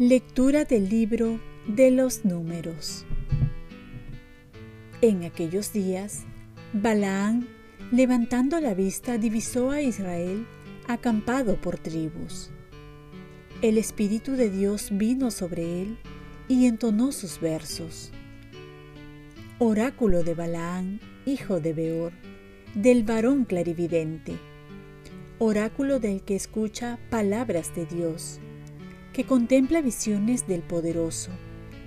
Lectura del libro de los números. En aquellos días, Balaán, levantando la vista, divisó a Israel acampado por tribus. El Espíritu de Dios vino sobre él y entonó sus versos. Oráculo de Balaán, hijo de Beor, del varón clarividente. Oráculo del que escucha palabras de Dios que contempla visiones del poderoso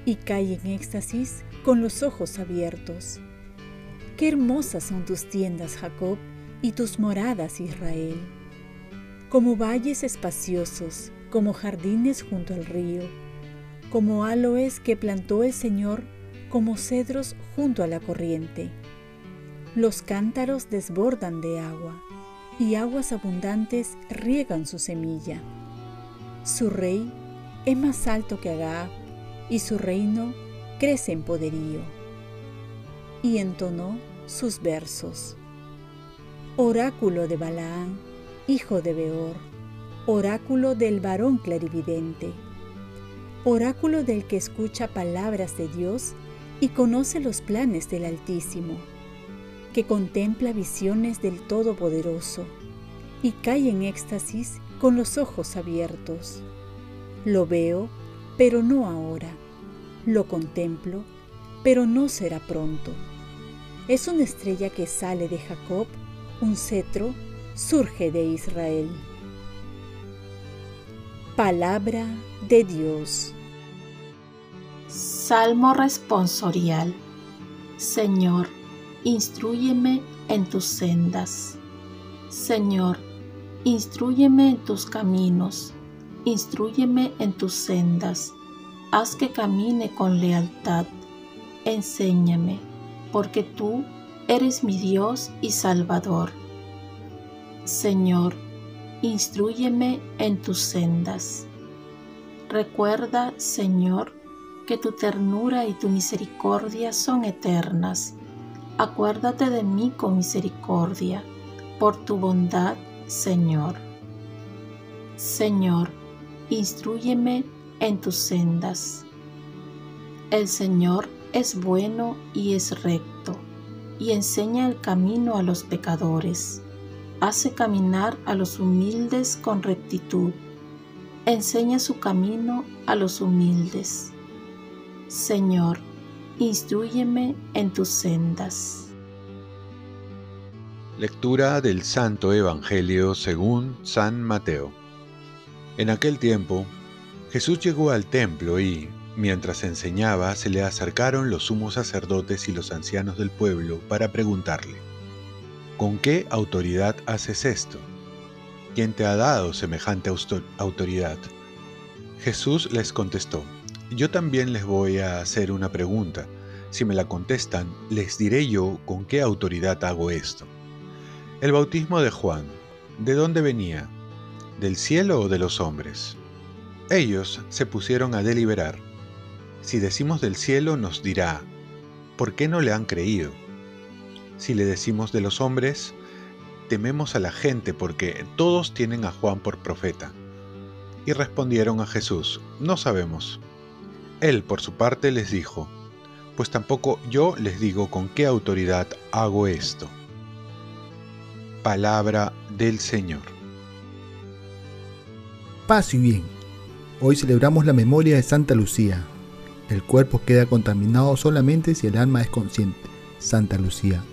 y cae en éxtasis con los ojos abiertos. Qué hermosas son tus tiendas, Jacob, y tus moradas, Israel. Como valles espaciosos, como jardines junto al río, como aloes que plantó el Señor, como cedros junto a la corriente. Los cántaros desbordan de agua, y aguas abundantes riegan su semilla. Su rey es más alto que Agag y su reino crece en poderío. Y entonó sus versos. Oráculo de Balaán, hijo de Beor, oráculo del varón clarividente, oráculo del que escucha palabras de Dios y conoce los planes del Altísimo, que contempla visiones del Todopoderoso y cae en éxtasis con los ojos abiertos lo veo, pero no ahora. Lo contemplo, pero no será pronto. Es una estrella que sale de Jacob, un cetro surge de Israel. Palabra de Dios. Salmo responsorial. Señor, instruyeme en tus sendas. Señor, instruyeme en tus caminos instruyeme en tus sendas, haz que camine con lealtad, enséñame, porque tú eres mi Dios y Salvador. Señor, instruyeme en tus sendas. Recuerda, Señor, que tu ternura y tu misericordia son eternas. Acuérdate de mí con misericordia, por tu bondad, Señor. Señor, instruyeme en tus sendas. El Señor es bueno y es recto, y enseña el camino a los pecadores. Hace caminar a los humildes con rectitud. Enseña su camino a los humildes. Señor, instruyeme en tus sendas. Lectura del Santo Evangelio según San Mateo. En aquel tiempo, Jesús llegó al templo y, mientras enseñaba, se le acercaron los sumos sacerdotes y los ancianos del pueblo para preguntarle, ¿con qué autoridad haces esto? ¿Quién te ha dado semejante autoridad? Jesús les contestó, yo también les voy a hacer una pregunta. Si me la contestan, les diré yo con qué autoridad hago esto. El bautismo de Juan, ¿de dónde venía? ¿Del cielo o de los hombres? Ellos se pusieron a deliberar. Si decimos del cielo nos dirá, ¿por qué no le han creído? Si le decimos de los hombres, tememos a la gente porque todos tienen a Juan por profeta. Y respondieron a Jesús, no sabemos. Él por su parte les dijo, pues tampoco yo les digo con qué autoridad hago esto. Palabra del Señor paz y bien. Hoy celebramos la memoria de Santa Lucía. El cuerpo queda contaminado solamente si el alma es consciente. Santa Lucía.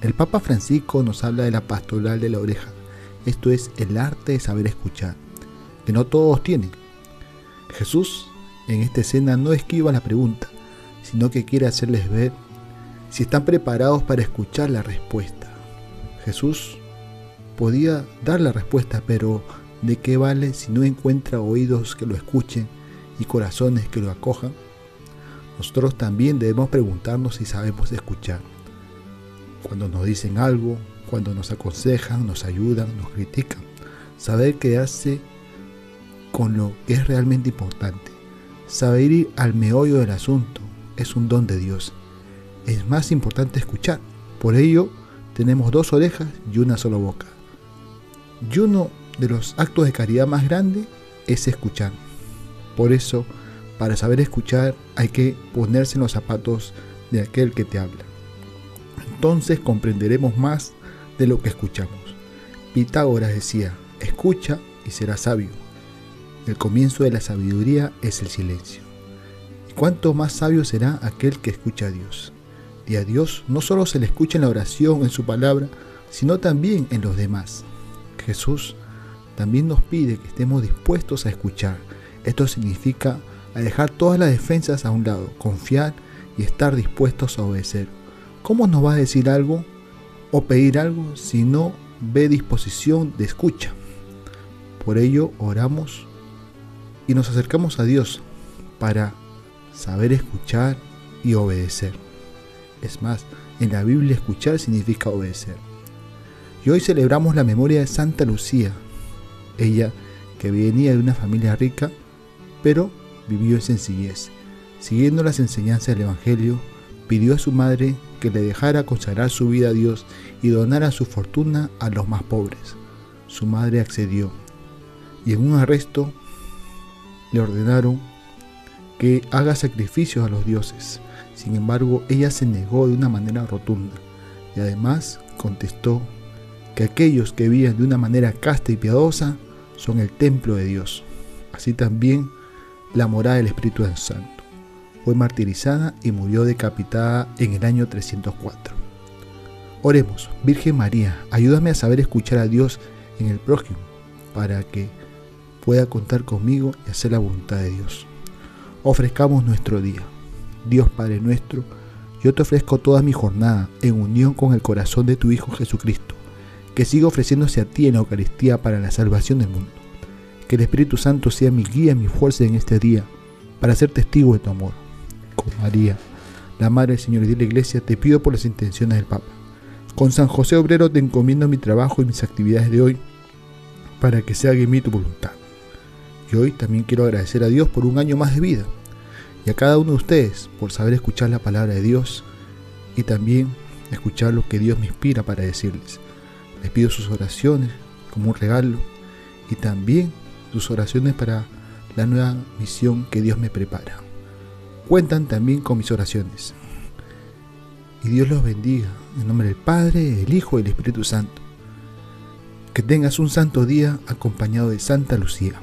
El Papa Francisco nos habla de la pastoral de la oreja. Esto es el arte de saber escuchar, que no todos tienen. Jesús en esta escena no esquiva la pregunta, sino que quiere hacerles ver si están preparados para escuchar la respuesta. Jesús podía dar la respuesta, pero ¿De qué vale si no encuentra oídos que lo escuchen y corazones que lo acojan? Nosotros también debemos preguntarnos si sabemos escuchar. Cuando nos dicen algo, cuando nos aconsejan, nos ayudan, nos critican. Saber qué hace con lo que es realmente importante. Saber ir al meollo del asunto es un don de Dios. Es más importante escuchar. Por ello, tenemos dos orejas y una sola boca. Y uno de los actos de caridad más grandes es escuchar. Por eso, para saber escuchar hay que ponerse en los zapatos de aquel que te habla. Entonces comprenderemos más de lo que escuchamos. Pitágoras decía, escucha y serás sabio. El comienzo de la sabiduría es el silencio. ¿Y cuánto más sabio será aquel que escucha a Dios? Y a Dios no solo se le escucha en la oración, en su palabra, sino también en los demás. Jesús también nos pide que estemos dispuestos a escuchar. Esto significa a dejar todas las defensas a un lado, confiar y estar dispuestos a obedecer. ¿Cómo nos va a decir algo o pedir algo si no ve disposición de escucha? Por ello oramos y nos acercamos a Dios para saber escuchar y obedecer. Es más, en la Biblia escuchar significa obedecer. Y hoy celebramos la memoria de Santa Lucía, ella que venía de una familia rica, pero vivió en sencillez. Siguiendo las enseñanzas del Evangelio, pidió a su madre que le dejara consagrar su vida a Dios y donara su fortuna a los más pobres. Su madre accedió y en un arresto le ordenaron que haga sacrificios a los dioses. Sin embargo, ella se negó de una manera rotunda y además contestó que aquellos que vivían de una manera casta y piadosa son el templo de Dios. Así también la morada del Espíritu Santo. Fue martirizada y murió decapitada en el año 304. Oremos, Virgen María, ayúdame a saber escuchar a Dios en el prójimo para que pueda contar conmigo y hacer la voluntad de Dios. Ofrezcamos nuestro día. Dios Padre nuestro, yo te ofrezco toda mi jornada en unión con el corazón de tu Hijo Jesucristo, que siga ofreciéndose a ti en la Eucaristía para la salvación del mundo. Que el Espíritu Santo sea mi guía y mi fuerza en este día, para ser testigo de tu amor. Con María, la Madre del Señor y de la Iglesia, te pido por las intenciones del Papa. Con San José Obrero te encomiendo mi trabajo y mis actividades de hoy, para que se haga en mí tu voluntad. Y hoy también quiero agradecer a Dios por un año más de vida y a cada uno de ustedes por saber escuchar la palabra de Dios y también escuchar lo que Dios me inspira para decirles. Les pido sus oraciones como un regalo y también sus oraciones para la nueva misión que Dios me prepara. Cuentan también con mis oraciones. Y Dios los bendiga en nombre del Padre, del Hijo y del Espíritu Santo. Que tengas un santo día acompañado de Santa Lucía.